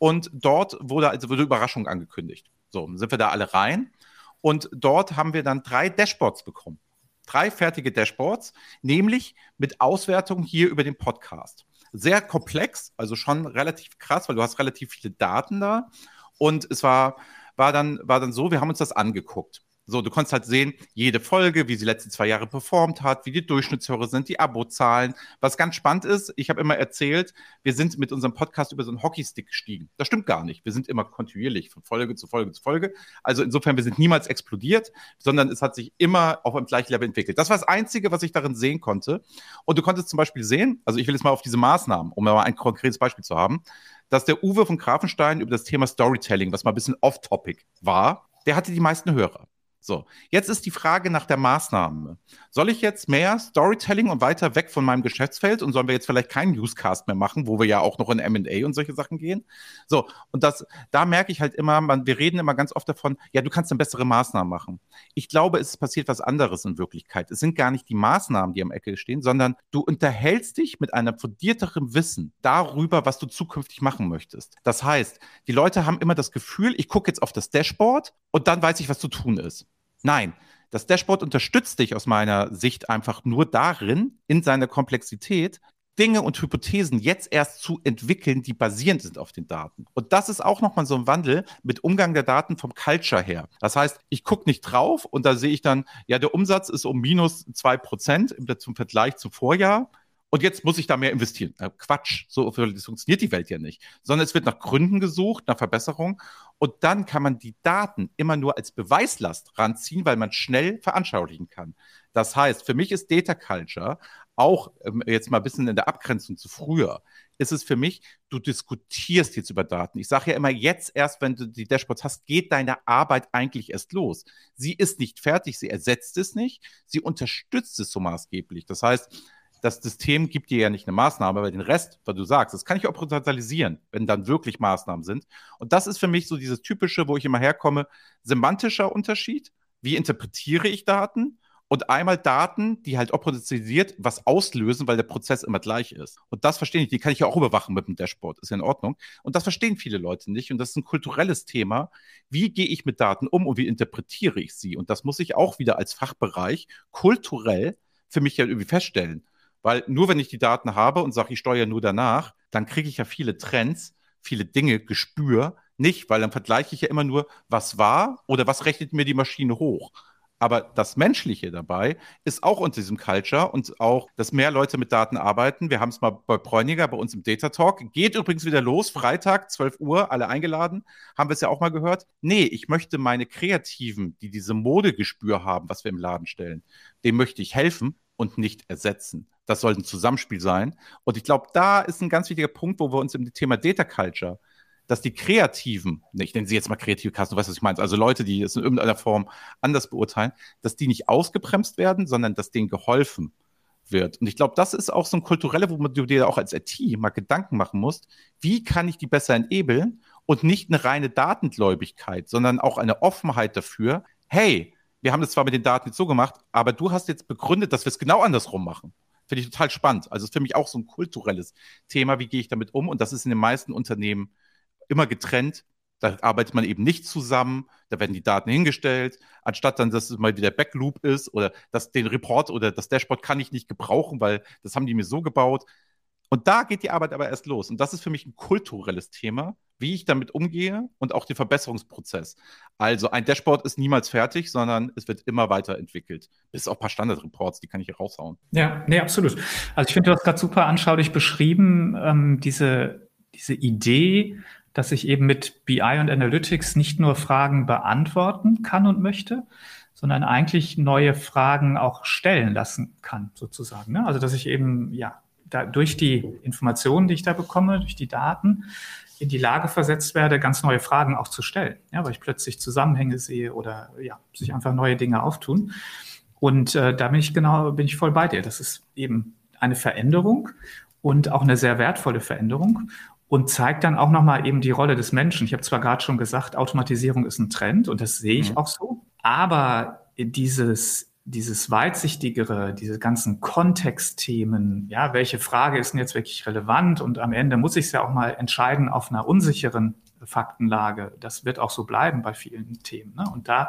Speaker 2: Und dort wurde also wurde Überraschung angekündigt. So, sind wir da alle rein. Und dort haben wir dann drei Dashboards bekommen. Drei fertige Dashboards, nämlich mit Auswertung hier über den Podcast. Sehr komplex, also schon relativ krass, weil du hast relativ viele Daten da. Und es war, war, dann, war dann so, wir haben uns das angeguckt. So, du konntest halt sehen, jede Folge, wie sie letzten zwei Jahre performt hat, wie die Durchschnittshörer sind, die Abozahlen. Was ganz spannend ist, ich habe immer erzählt, wir sind mit unserem Podcast über so einen Hockeystick gestiegen. Das stimmt gar nicht. Wir sind immer kontinuierlich von Folge zu Folge zu Folge. Also insofern, wir sind niemals explodiert, sondern es hat sich immer auf einem gleichen Level entwickelt. Das war das Einzige, was ich darin sehen konnte. Und du konntest zum Beispiel sehen, also ich will jetzt mal auf diese Maßnahmen, um mal ein konkretes Beispiel zu haben, dass der Uwe von Grafenstein über das Thema Storytelling, was mal ein bisschen off-topic war, der hatte die meisten Hörer. So, jetzt ist die Frage nach der Maßnahme. Soll ich jetzt mehr Storytelling und weiter weg von meinem Geschäftsfeld und sollen wir jetzt vielleicht keinen Newscast mehr machen, wo wir ja auch noch in M&A und solche Sachen gehen? So, und das, da merke ich halt immer, man, wir reden immer ganz oft davon, ja, du kannst dann bessere Maßnahmen machen. Ich glaube, es passiert was anderes in Wirklichkeit. Es sind gar nicht die Maßnahmen, die am Ecke stehen, sondern du unterhältst dich mit einem fundierteren Wissen darüber, was du zukünftig machen möchtest. Das heißt, die Leute haben immer das Gefühl, ich gucke jetzt auf das Dashboard und dann weiß ich, was zu tun ist. Nein, das Dashboard unterstützt dich aus meiner Sicht einfach nur darin, in seiner Komplexität, Dinge und Hypothesen jetzt erst zu entwickeln, die basierend sind auf den Daten. Und das ist auch nochmal so ein Wandel mit Umgang der Daten vom Culture her. Das heißt, ich gucke nicht drauf und da sehe ich dann, ja, der Umsatz ist um minus zwei Prozent zum Vergleich zum Vorjahr und jetzt muss ich da mehr investieren. Äh, Quatsch, so funktioniert die Welt ja nicht. Sondern es wird nach Gründen gesucht, nach Verbesserung. Und dann kann man die Daten immer nur als Beweislast ranziehen, weil man schnell veranschaulichen kann. Das heißt, für mich ist Data Culture auch ähm, jetzt mal ein bisschen in der Abgrenzung zu früher, ist es für mich, du diskutierst jetzt über Daten. Ich sage ja immer, jetzt erst, wenn du die Dashboards hast, geht deine Arbeit eigentlich erst los. Sie ist nicht fertig, sie ersetzt es nicht, sie unterstützt es so maßgeblich. Das heißt, das System gibt dir ja nicht eine Maßnahme, aber den Rest, was du sagst, das kann ich auch potenzialisieren, wenn dann wirklich Maßnahmen sind. Und das ist für mich so dieses typische, wo ich immer herkomme, semantischer Unterschied. Wie interpretiere ich Daten? Und einmal Daten, die halt operationalisiert was auslösen, weil der Prozess immer gleich ist. Und das verstehe ich, die kann ich ja auch überwachen mit dem Dashboard, ist ja in Ordnung. Und das verstehen viele Leute nicht. Und das ist ein kulturelles Thema. Wie gehe ich mit Daten um und wie interpretiere ich sie? Und das muss ich auch wieder als Fachbereich kulturell für mich ja irgendwie feststellen. Weil nur wenn ich die Daten habe und sage, ich steuere nur danach, dann kriege ich ja viele Trends, viele Dinge, Gespür nicht, weil dann vergleiche ich ja immer nur, was war oder was rechnet mir die Maschine hoch. Aber das Menschliche dabei ist auch unter diesem Culture und auch, dass mehr Leute mit Daten arbeiten. Wir haben es mal bei Bräuniger bei uns im Data Talk. Geht übrigens wieder los, Freitag, 12 Uhr, alle eingeladen. Haben wir es ja auch mal gehört. Nee, ich möchte meine Kreativen, die diese Modegespür haben, was wir im Laden stellen, dem möchte ich helfen und nicht ersetzen. Das soll ein Zusammenspiel sein. Und ich glaube, da ist ein ganz wichtiger Punkt, wo wir uns im Thema Data Culture, dass die Kreativen, ich nenne sie jetzt mal kreative Kassen, du weißt, was ich meine, also Leute, die es in irgendeiner Form anders beurteilen, dass die nicht ausgebremst werden, sondern dass denen geholfen wird. Und ich glaube, das ist auch so ein kulturelle, wo du dir auch als IT mal Gedanken machen musst, wie kann ich die besser enablen und nicht eine reine Datengläubigkeit, sondern auch eine Offenheit dafür, hey, wir haben das zwar mit den Daten jetzt so gemacht, aber du hast jetzt begründet, dass wir es genau andersrum machen. Finde ich total spannend. Also ist für mich auch so ein kulturelles Thema, wie gehe ich damit um? Und das ist in den meisten Unternehmen immer getrennt. Da arbeitet man eben nicht zusammen, da werden die Daten hingestellt, anstatt dann, dass es mal wieder Backloop ist oder dass den Report oder das Dashboard kann ich nicht gebrauchen, weil das haben die mir so gebaut. Und da geht die Arbeit aber erst los. Und das ist für mich ein kulturelles Thema, wie ich damit umgehe und auch den Verbesserungsprozess. Also ein Dashboard ist niemals fertig, sondern es wird immer weiterentwickelt. Bis auf ein paar Standardreports, die kann ich hier raushauen.
Speaker 3: Ja, nee, absolut. Also ich finde, du hast gerade super anschaulich beschrieben, ähm, diese, diese Idee, dass ich eben mit BI und Analytics nicht nur Fragen beantworten kann und möchte, sondern eigentlich neue Fragen auch stellen lassen kann, sozusagen. Ne? Also dass ich eben ja da, durch die Informationen, die ich da bekomme, durch die Daten, in die Lage versetzt werde, ganz neue Fragen auch zu stellen, ja, weil ich plötzlich Zusammenhänge sehe oder ja, sich einfach neue Dinge auftun. Und äh, da bin ich genau, bin ich voll bei dir. Das ist eben eine Veränderung und auch eine sehr wertvolle Veränderung und zeigt dann auch nochmal eben die Rolle des Menschen. Ich habe zwar gerade schon gesagt, Automatisierung ist ein Trend und das sehe ich mhm. auch so, aber dieses dieses weitsichtigere, diese ganzen Kontextthemen, ja, welche Frage ist denn jetzt wirklich relevant? Und am Ende muss ich es ja auch mal entscheiden auf einer unsicheren Faktenlage. Das wird auch so bleiben bei vielen Themen. Ne? Und da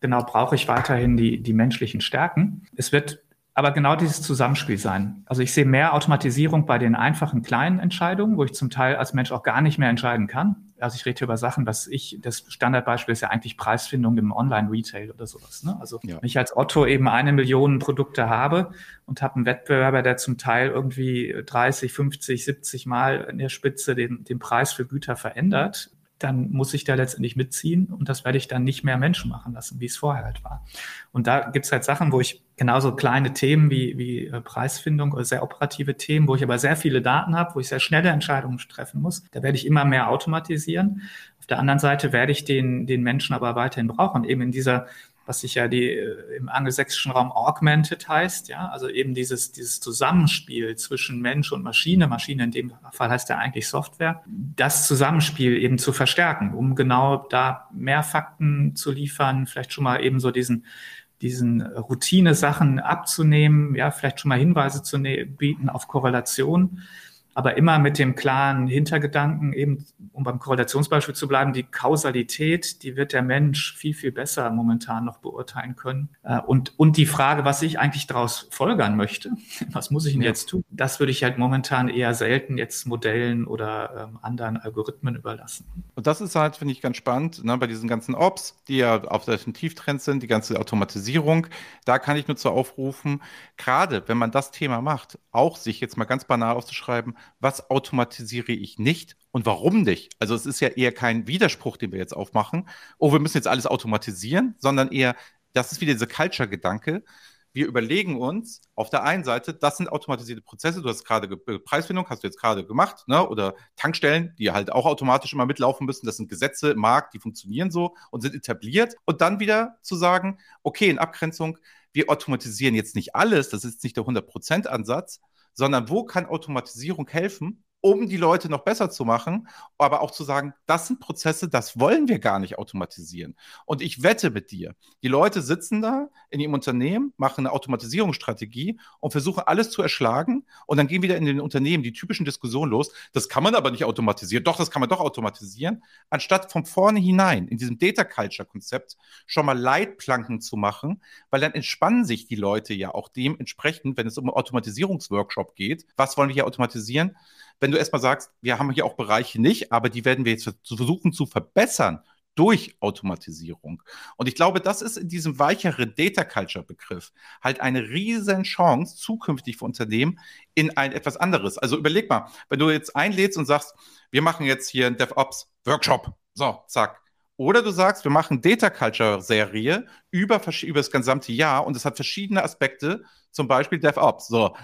Speaker 3: genau brauche ich weiterhin die, die menschlichen Stärken. Es wird aber genau dieses Zusammenspiel sein. Also ich sehe mehr Automatisierung bei den einfachen kleinen Entscheidungen, wo ich zum Teil als Mensch auch gar nicht mehr entscheiden kann. Also ich rede über Sachen, was ich, das Standardbeispiel ist ja eigentlich Preisfindung im Online-Retail oder sowas. Ne? Also ja. wenn ich als Otto eben eine Million Produkte habe und habe einen Wettbewerber, der zum Teil irgendwie 30, 50, 70 Mal in der Spitze den, den Preis für Güter verändert, dann muss ich da letztendlich mitziehen und das werde ich dann nicht mehr Menschen machen lassen, wie es vorher halt war. Und da gibt es halt Sachen, wo ich genauso kleine Themen wie, wie äh, Preisfindung oder sehr operative Themen, wo ich aber sehr viele Daten habe, wo ich sehr schnelle Entscheidungen treffen muss, da werde ich immer mehr automatisieren. Auf Auf der anderen Seite werde ich den, den Menschen aber weiterhin brauchen, eben in dieser was sich ja die, äh, im angelsächsischen Raum augmented heißt, ja, also eben dieses, dieses Zusammenspiel zwischen Mensch und Maschine, Maschine in dem Fall heißt ja eigentlich Software, das Zusammenspiel eben zu verstärken, um genau da mehr Fakten zu liefern, vielleicht schon mal eben so diesen, diesen Routine-Sachen abzunehmen, ja, vielleicht schon mal Hinweise zu ne-, bieten auf Korrelation aber immer mit dem klaren Hintergedanken, eben um beim Korrelationsbeispiel zu bleiben, die Kausalität, die wird der Mensch viel, viel besser momentan noch beurteilen können. Äh, und, und die Frage, was ich eigentlich daraus folgern möchte, *laughs* was muss ich denn jetzt tun, das würde ich halt momentan eher selten jetzt Modellen oder ähm, anderen Algorithmen überlassen.
Speaker 2: Und das ist halt, finde ich, ganz spannend, ne, bei diesen ganzen Ops, die ja auf der Tieftrend sind, die ganze Automatisierung, da kann ich nur zu aufrufen, gerade wenn man das Thema macht, auch sich jetzt mal ganz banal aufzuschreiben, was automatisiere ich nicht und warum nicht? Also es ist ja eher kein Widerspruch, den wir jetzt aufmachen, oh, wir müssen jetzt alles automatisieren, sondern eher, das ist wieder dieser Culture-Gedanke. Wir überlegen uns auf der einen Seite, das sind automatisierte Prozesse, du hast gerade äh, Preisfindung, hast du jetzt gerade gemacht, ne? oder Tankstellen, die halt auch automatisch immer mitlaufen müssen. Das sind Gesetze im Markt, die funktionieren so und sind etabliert. Und dann wieder zu sagen, okay, in Abgrenzung, wir automatisieren jetzt nicht alles, das ist nicht der 100%-Ansatz, sondern wo kann Automatisierung helfen, um die Leute noch besser zu machen, aber auch zu sagen, das sind Prozesse, das wollen wir gar nicht automatisieren. Und ich wette mit dir, die Leute sitzen da in ihrem Unternehmen, machen eine Automatisierungsstrategie und versuchen alles zu erschlagen und dann gehen wieder in den Unternehmen die typischen Diskussionen los, das kann man aber nicht automatisieren, doch, das kann man doch automatisieren, anstatt von vorne hinein in diesem Data Culture Konzept schon mal Leitplanken zu machen, weil dann entspannen sich die Leute ja auch dementsprechend, wenn es um Automatisierungsworkshop geht, was wollen wir hier automatisieren? Wenn du erstmal sagst, wir haben hier auch Bereiche nicht, aber die werden wir jetzt versuchen zu verbessern durch Automatisierung. Und ich glaube, das ist in diesem weicheren Data Culture Begriff halt eine riesen Chance zukünftig für Unternehmen in ein etwas anderes. Also überleg mal, wenn du jetzt einlädst und sagst, wir machen jetzt hier einen DevOps Workshop. So, zack. Oder du sagst, wir machen Data Culture Serie über, über das gesamte Jahr und es hat verschiedene Aspekte, zum Beispiel DevOps. So,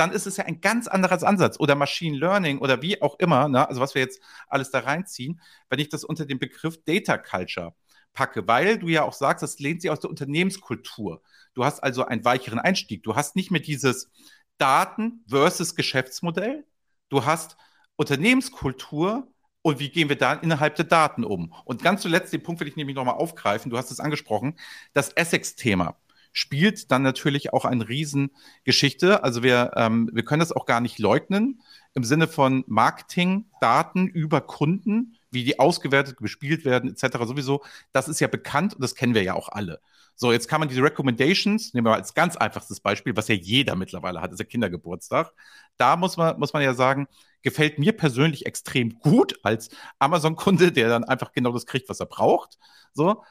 Speaker 2: dann ist es ja ein ganz anderer Ansatz oder Machine Learning oder wie auch immer, ne? also was wir jetzt alles da reinziehen, wenn ich das unter den Begriff Data Culture packe, weil du ja auch sagst, das lehnt sich aus der Unternehmenskultur. Du hast also einen weicheren Einstieg. Du hast nicht mehr dieses Daten versus Geschäftsmodell. Du hast Unternehmenskultur und wie gehen wir da innerhalb der Daten um? Und ganz zuletzt, den Punkt will ich nämlich nochmal aufgreifen. Du hast es angesprochen, das Essex-Thema spielt dann natürlich auch eine Riesengeschichte. Also wir, ähm, wir können das auch gar nicht leugnen im Sinne von Marketing, Daten über Kunden, wie die ausgewertet, gespielt werden, etc. sowieso. Das ist ja bekannt und das kennen wir ja auch alle. So, jetzt kann man diese Recommendations, nehmen wir mal als ganz einfachstes Beispiel, was ja jeder mittlerweile hat, ist der Kindergeburtstag. Da muss man, muss man ja sagen, gefällt mir persönlich extrem gut als Amazon-Kunde, der dann einfach genau das kriegt, was er braucht. So,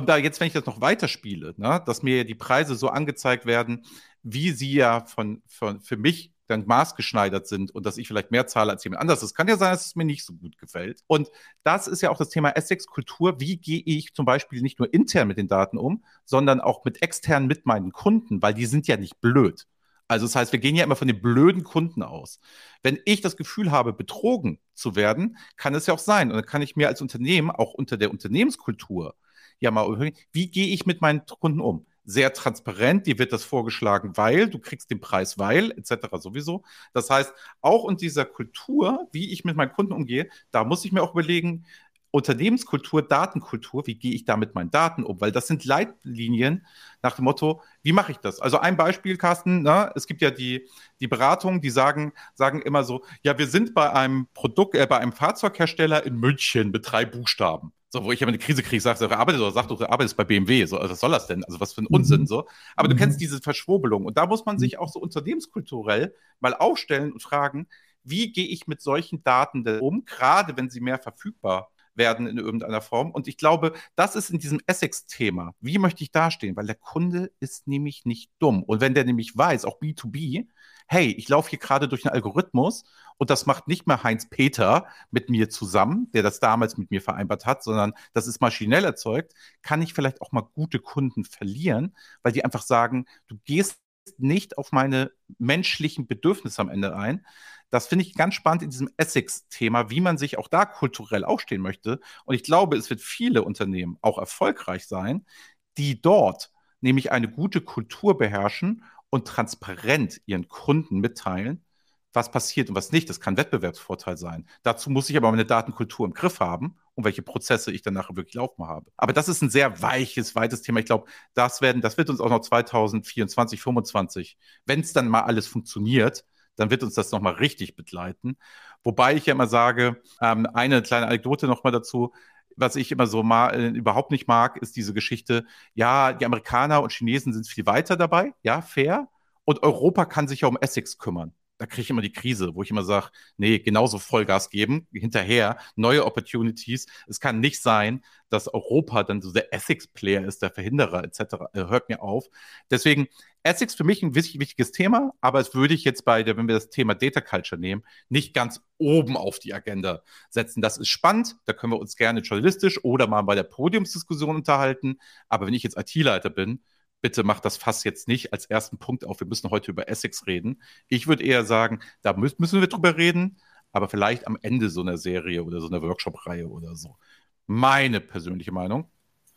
Speaker 2: da jetzt, wenn ich das noch weiterspiele, ne, dass mir die Preise so angezeigt werden, wie sie ja von, von, für mich dann maßgeschneidert sind und dass ich vielleicht mehr zahle als jemand anderes. Das kann ja sein, dass es mir nicht so gut gefällt. Und das ist ja auch das Thema Essex-Kultur. Wie gehe ich zum Beispiel nicht nur intern mit den Daten um, sondern auch mit extern mit meinen Kunden, weil die sind ja nicht blöd. Also das heißt, wir gehen ja immer von den blöden Kunden aus. Wenn ich das Gefühl habe, betrogen zu werden, kann es ja auch sein. Und dann kann ich mir als Unternehmen auch unter der Unternehmenskultur ja mal wie gehe ich mit meinen Kunden um? Sehr transparent, dir wird das vorgeschlagen, weil du kriegst den Preis, weil etc. sowieso. Das heißt, auch in dieser Kultur, wie ich mit meinen Kunden umgehe, da muss ich mir auch überlegen, Unternehmenskultur, Datenkultur, wie gehe ich da mit meinen Daten um? Weil das sind Leitlinien nach dem Motto, wie mache ich das? Also ein Beispiel, Carsten, na, ne? es gibt ja die, die Beratungen, die sagen, sagen immer so, ja, wir sind bei einem Produkt, äh, bei einem Fahrzeughersteller in München mit drei Buchstaben. So, wo ich aber eine Krise kriege, sagst du, arbeitet oder sag doch, du arbeitest bei BMW. So, also was soll das denn? Also was für ein Unsinn, mhm. so. Aber mhm. du kennst diese Verschwurbelung. Und da muss man sich auch so unternehmenskulturell mal aufstellen und fragen, wie gehe ich mit solchen Daten denn um, gerade wenn sie mehr verfügbar werden in irgendeiner Form. Und ich glaube, das ist in diesem Essex-Thema. Wie möchte ich dastehen? Weil der Kunde ist nämlich nicht dumm. Und wenn der nämlich weiß, auch B2B, hey, ich laufe hier gerade durch einen Algorithmus und das macht nicht mehr Heinz Peter mit mir zusammen, der das damals mit mir vereinbart hat, sondern das ist maschinell erzeugt, kann ich vielleicht auch mal gute Kunden verlieren, weil die einfach sagen, du gehst nicht auf meine menschlichen Bedürfnisse am Ende ein. das finde ich ganz spannend in diesem Essex-Thema, wie man sich auch da kulturell aufstehen möchte. Und ich glaube, es wird viele Unternehmen auch erfolgreich sein, die dort nämlich eine gute Kultur beherrschen und transparent ihren Kunden mitteilen, was passiert und was nicht. Das kann Wettbewerbsvorteil sein. Dazu muss ich aber meine Datenkultur im Griff haben und welche Prozesse ich dann nachher wirklich laufen habe. Aber das ist ein sehr weiches, weites Thema. Ich glaube, das werden, das wird uns auch noch 2024, 2025, wenn es dann mal alles funktioniert, dann wird uns das nochmal richtig begleiten. Wobei ich ja immer sage, ähm, eine kleine Anekdote nochmal dazu, was ich immer so mal äh, überhaupt nicht mag, ist diese Geschichte, ja, die Amerikaner und Chinesen sind viel weiter dabei, ja, fair. Und Europa kann sich ja um Essex kümmern da kriege ich immer die Krise, wo ich immer sage, nee, genauso Vollgas geben, hinterher, neue Opportunities. Es kann nicht sein, dass Europa dann so der Ethics-Player ist, der Verhinderer etc. Äh, hört mir auf. Deswegen, Ethics für mich ein wichtiges Thema, aber es würde ich jetzt bei der, wenn wir das Thema Data Culture nehmen, nicht ganz oben auf die Agenda setzen. Das ist spannend, da können wir uns gerne journalistisch oder mal bei der Podiumsdiskussion unterhalten. Aber wenn ich jetzt IT-Leiter bin, bitte macht das Fass jetzt nicht als ersten Punkt auf. Wir müssen heute über Essex reden. Ich würde eher sagen, da müssen wir drüber reden, aber vielleicht am Ende so einer Serie oder so einer Workshop-Reihe oder so. Meine persönliche Meinung.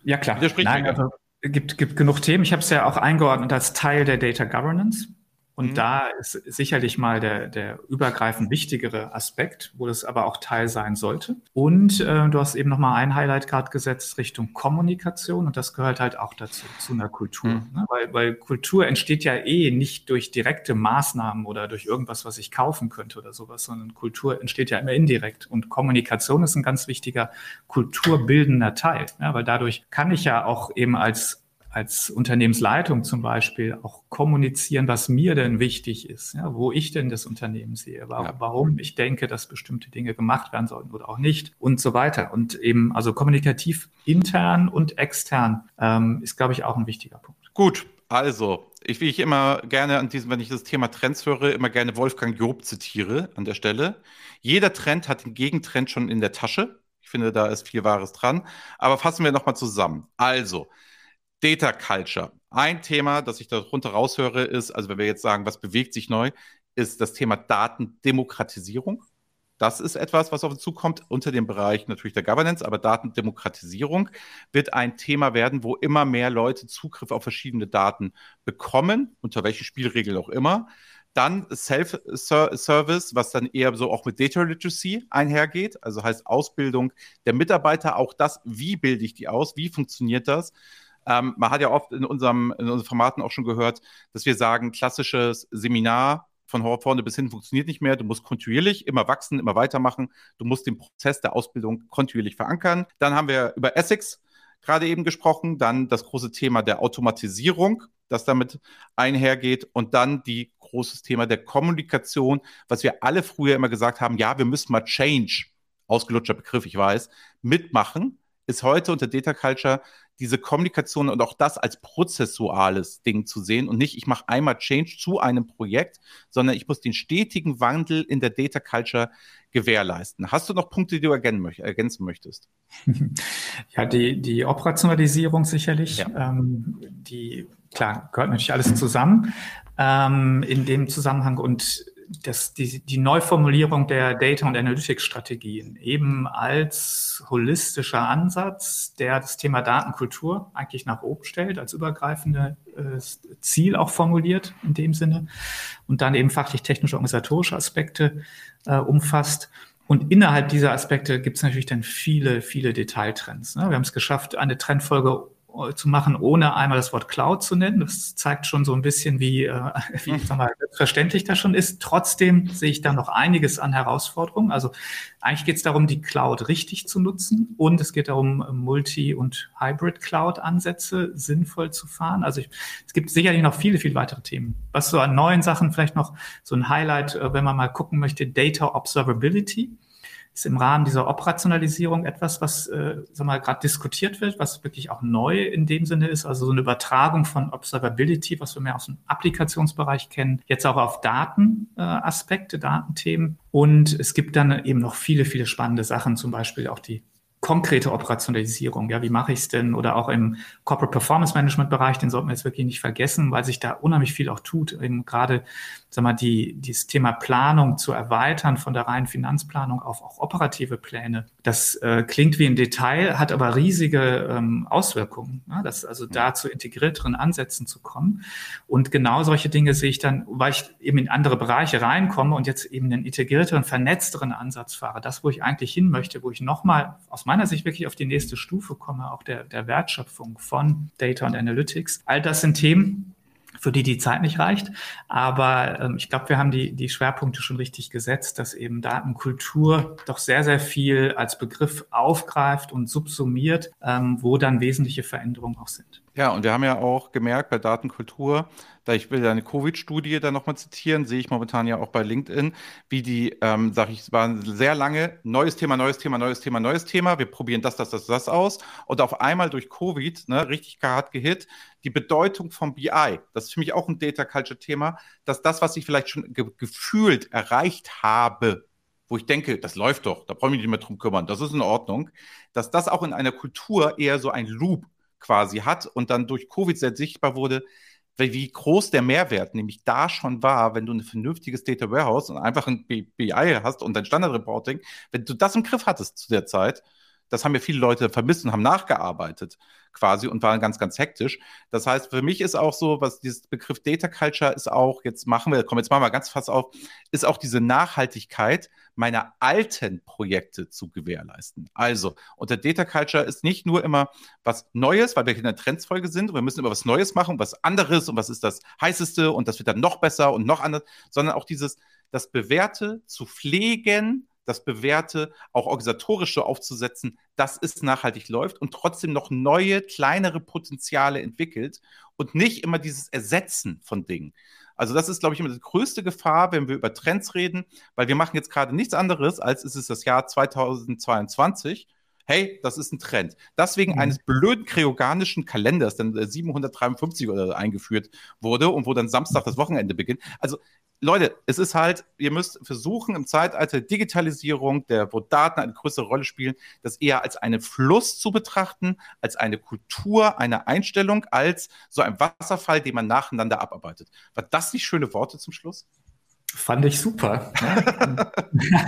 Speaker 3: Ja, klar. Nein, also, gibt, gibt genug Themen. Ich habe es ja auch eingeordnet als Teil der Data Governance. Und mhm. da ist sicherlich mal der, der übergreifend wichtigere Aspekt, wo das aber auch Teil sein sollte. Und äh, du hast eben nochmal ein Highlight gerade gesetzt Richtung Kommunikation und das gehört halt auch dazu, zu einer Kultur. Mhm. Ne? Weil, weil Kultur entsteht ja eh nicht durch direkte Maßnahmen oder durch irgendwas, was ich kaufen könnte oder sowas, sondern Kultur entsteht ja immer indirekt. Und Kommunikation ist ein ganz wichtiger kulturbildender Teil, ja? weil dadurch kann ich ja auch eben als als Unternehmensleitung zum Beispiel auch kommunizieren, was mir denn wichtig ist, ja, wo ich denn das Unternehmen sehe, warum, ja. warum ich denke, dass bestimmte Dinge gemacht werden sollten oder auch nicht und so weiter. Und eben also kommunikativ intern und extern ähm, ist, glaube ich, auch ein wichtiger Punkt.
Speaker 2: Gut, also ich, wie ich immer gerne an diesem, wenn ich das Thema Trends höre, immer gerne Wolfgang Job zitiere an der Stelle. Jeder Trend hat den Gegentrend schon in der Tasche. Ich finde, da ist viel Wahres dran. Aber fassen wir nochmal zusammen. Also, Data Culture. Ein Thema, das ich darunter raushöre, ist, also wenn wir jetzt sagen, was bewegt sich neu, ist das Thema Datendemokratisierung. Das ist etwas, was auf uns zukommt unter dem Bereich natürlich der Governance, aber Datendemokratisierung wird ein Thema werden, wo immer mehr Leute Zugriff auf verschiedene Daten bekommen, unter welchen Spielregeln auch immer. Dann Self-Service, was dann eher so auch mit Data Literacy einhergeht, also heißt Ausbildung der Mitarbeiter, auch das, wie bilde ich die aus, wie funktioniert das, ähm, man hat ja oft in, unserem, in unseren Formaten auch schon gehört, dass wir sagen, klassisches Seminar von vorne bis hin funktioniert nicht mehr. Du musst kontinuierlich immer wachsen, immer weitermachen. Du musst den Prozess der Ausbildung kontinuierlich verankern. Dann haben wir über Essex gerade eben gesprochen, dann das große Thema der Automatisierung, das damit einhergeht und dann die großes Thema der Kommunikation, was wir alle früher immer gesagt haben, ja, wir müssen mal Change, ausgelutschter Begriff, ich weiß, mitmachen, ist heute unter Data Culture diese Kommunikation und auch das als prozessuales Ding zu sehen und nicht, ich mache einmal Change zu einem Projekt, sondern ich muss den stetigen Wandel in der Data Culture gewährleisten. Hast du noch Punkte, die du ergänzen möchtest? *laughs*
Speaker 3: Ja, die, die Operationalisierung sicherlich. Ja. Ähm, die, klar, gehört natürlich alles zusammen ähm, in dem Zusammenhang und das, die, die Neuformulierung der Data- und Analytics-Strategien eben als holistischer Ansatz, der das Thema Datenkultur eigentlich nach oben stellt, als übergreifende äh, Ziel auch formuliert in dem Sinne und dann eben fachlich-technische, organisatorische Aspekte äh, umfasst. Und innerhalb dieser Aspekte gibt es natürlich dann viele, viele Detailtrends. Ne? Wir haben es geschafft, eine Trendfolge zu machen, ohne einmal das Wort Cloud zu nennen. Das zeigt schon so ein bisschen, wie, äh, *laughs* wie sag mal, verständlich das schon ist. Trotzdem sehe ich da noch einiges an Herausforderungen. Also eigentlich geht es darum, die Cloud richtig zu nutzen und es geht darum, Multi- und Hybrid-Cloud-Ansätze sinnvoll zu fahren. Also ich, es gibt sicherlich noch viele, viele weitere Themen. Was so an neuen Sachen vielleicht noch so ein Highlight, äh, wenn man mal gucken möchte, Data Observability ist im Rahmen dieser Operationalisierung etwas, was äh, sag mal, gerade diskutiert wird, was wirklich auch neu in dem Sinne ist, also so eine Übertragung von Observability, was wir mehr aus dem Applikationsbereich kennen, jetzt auch auf Datenaspekte, äh, Datenthemen. Und es gibt dann eben noch viele, viele spannende Sachen, zum Beispiel auch die konkrete Operationalisierung. Ja, wie mache ich es denn? Oder auch im Corporate Performance Management Bereich, den sollten wir jetzt wirklich nicht vergessen, weil sich da unheimlich viel auch tut, eben gerade sag mal, die, dieses Thema Planung zu erweitern von der reinen Finanzplanung auf auch operative Pläne. Das äh, klingt wie ein Detail, hat aber riesige ähm, Auswirkungen. Ja? Das, also da zu integrierteren Ansätzen zu kommen. Und genau solche Dinge sehe ich dann, weil ich eben in andere Bereiche reinkomme und jetzt eben einen integrierteren, vernetzteren Ansatz fahre. Das, wo ich eigentlich hin möchte, wo ich nochmal aus meiner Sicht wirklich auf die nächste Stufe komme, auch der, der Wertschöpfung von Data und Analytics. All das sind Themen, für die die Zeit nicht reicht. Aber ähm, ich glaube, wir haben die, die Schwerpunkte schon richtig gesetzt, dass eben Datenkultur doch sehr, sehr viel als Begriff aufgreift und subsumiert, ähm, wo dann wesentliche Veränderungen auch sind.
Speaker 2: Ja, und wir haben ja auch gemerkt bei Datenkultur, da ich will eine Covid-Studie da nochmal zitieren, sehe ich momentan ja auch bei LinkedIn, wie die, ähm, sage ich, es war sehr lange neues Thema, neues Thema, neues Thema, neues Thema. Wir probieren das, das, das, das aus. Und auf einmal durch Covid, ne, richtig hart gehit, die Bedeutung vom BI. Das ist für mich auch ein Data Culture-Thema, dass das, was ich vielleicht schon ge gefühlt erreicht habe, wo ich denke, das läuft doch, da brauche ich mich nicht mehr drum kümmern, das ist in Ordnung, dass das auch in einer Kultur eher so ein Loop quasi hat und dann durch Covid sehr sichtbar wurde, wie groß der Mehrwert nämlich da schon war, wenn du ein vernünftiges Data Warehouse und einfach ein BI hast und dein Standard Reporting, wenn du das im Griff hattest zu der Zeit, das haben ja viele Leute vermisst und haben nachgearbeitet quasi und waren ganz, ganz hektisch. Das heißt, für mich ist auch so, was dieses Begriff Data Culture ist auch, jetzt machen wir, komm, jetzt machen wir ganz fast auf, ist auch diese Nachhaltigkeit meiner alten Projekte zu gewährleisten. Also, unter Data Culture ist nicht nur immer was Neues, weil wir in der Trendsfolge sind und wir müssen immer was Neues machen, was anderes und was ist das heißeste und das wird dann noch besser und noch anders, sondern auch dieses, das Bewährte zu pflegen, das Bewährte auch organisatorisch so aufzusetzen, dass es nachhaltig läuft und trotzdem noch neue, kleinere Potenziale entwickelt und nicht immer dieses Ersetzen von Dingen. Also das ist, glaube ich, immer die größte Gefahr, wenn wir über Trends reden, weil wir machen jetzt gerade nichts anderes, als es ist das Jahr 2022 hey, das ist ein Trend. Deswegen mhm. eines blöden kreoganischen Kalenders, der 753 oder eingeführt wurde und wo dann Samstag das Wochenende beginnt. Also Leute, es ist halt, ihr müsst versuchen, im Zeitalter der Digitalisierung, der, wo Daten eine größere Rolle spielen, das eher als einen Fluss zu betrachten, als eine Kultur, eine Einstellung, als so ein Wasserfall, den man nacheinander abarbeitet. War das nicht schöne Worte zum Schluss?
Speaker 3: Fand ich super. Ne?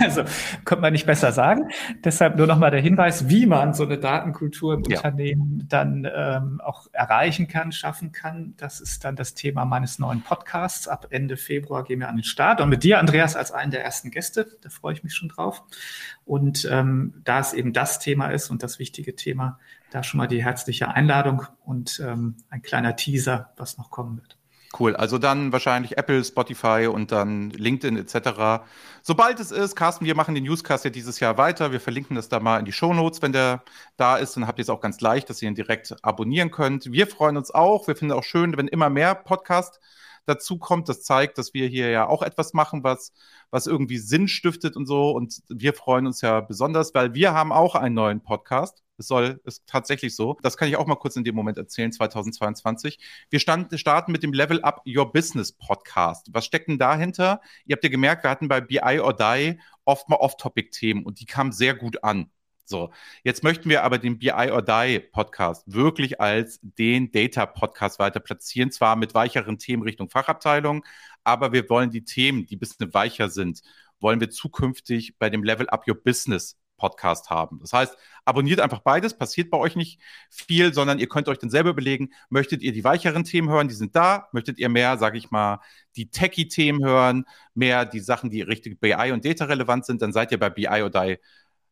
Speaker 3: *laughs* also könnte man nicht besser sagen. Deshalb nur nochmal der Hinweis, wie man so eine Datenkultur im ja. Unternehmen dann ähm, auch erreichen kann, schaffen kann. Das ist dann das Thema meines neuen Podcasts. Ab Ende Februar gehen wir an den Start. Und mit dir, Andreas, als einen der ersten Gäste. Da freue ich mich schon drauf. Und ähm, da es eben das Thema ist und das wichtige Thema, da schon mal die herzliche Einladung und ähm, ein kleiner Teaser, was noch kommen wird.
Speaker 2: Cool. Also dann wahrscheinlich Apple, Spotify und dann LinkedIn etc. Sobald es ist, Carsten, wir machen den Newscast ja dieses Jahr weiter. Wir verlinken das da mal in die Show Notes, wenn der da ist. Dann habt ihr es auch ganz leicht, dass ihr ihn direkt abonnieren könnt. Wir freuen uns auch. Wir finden auch schön, wenn immer mehr Podcast dazu kommt. Das zeigt, dass wir hier ja auch etwas machen, was, was irgendwie Sinn stiftet und so. Und wir freuen uns ja besonders, weil wir haben auch einen neuen Podcast. Es soll, ist tatsächlich so. Das kann ich auch mal kurz in dem Moment erzählen, 2022. Wir stand, starten mit dem Level Up Your Business Podcast. Was steckt denn dahinter? Ihr habt ja gemerkt, wir hatten bei BI or Die oft mal Off-Topic-Themen und die kamen sehr gut an. So, jetzt möchten wir aber den BI or Die Podcast wirklich als den Data Podcast weiter platzieren, zwar mit weicheren Themen Richtung Fachabteilung, aber wir wollen die Themen, die ein bisschen weicher sind, wollen wir zukünftig bei dem Level Up Your Business Podcast haben. Das heißt, abonniert einfach beides, passiert bei euch nicht viel, sondern ihr könnt euch dann selber überlegen, möchtet ihr die weicheren Themen hören, die sind da, möchtet ihr mehr, sage ich mal, die Techie-Themen hören, mehr die Sachen, die richtig BI und Data relevant sind, dann seid ihr bei BI oder Die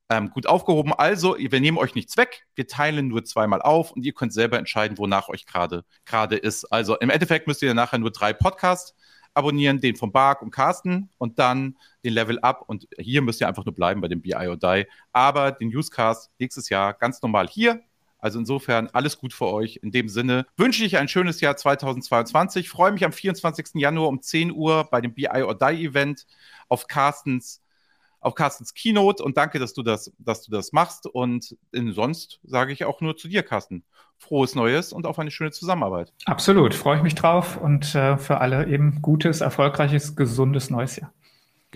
Speaker 2: ähm, gut aufgehoben. Also, wir nehmen euch nichts weg, wir teilen nur zweimal auf und ihr könnt selber entscheiden, wonach euch gerade ist. Also im Endeffekt müsst ihr nachher nur drei Podcasts abonnieren, den von Bark und Carsten und dann den Level Up. Und hier müsst ihr einfach nur bleiben bei dem BI or Die. Aber den Newscast nächstes Jahr ganz normal hier. Also insofern alles gut für euch. In dem Sinne wünsche ich ein schönes Jahr 2022. Freue mich am 24. Januar um 10 Uhr bei dem BI or Die Event auf Carstens auf Carstens Keynote und danke, dass du das, dass du das machst. Und sonst sage ich auch nur zu dir, Carsten. Frohes Neues und auf eine schöne Zusammenarbeit.
Speaker 3: Absolut, freue ich mich drauf und äh, für alle eben gutes, erfolgreiches, gesundes neues Jahr.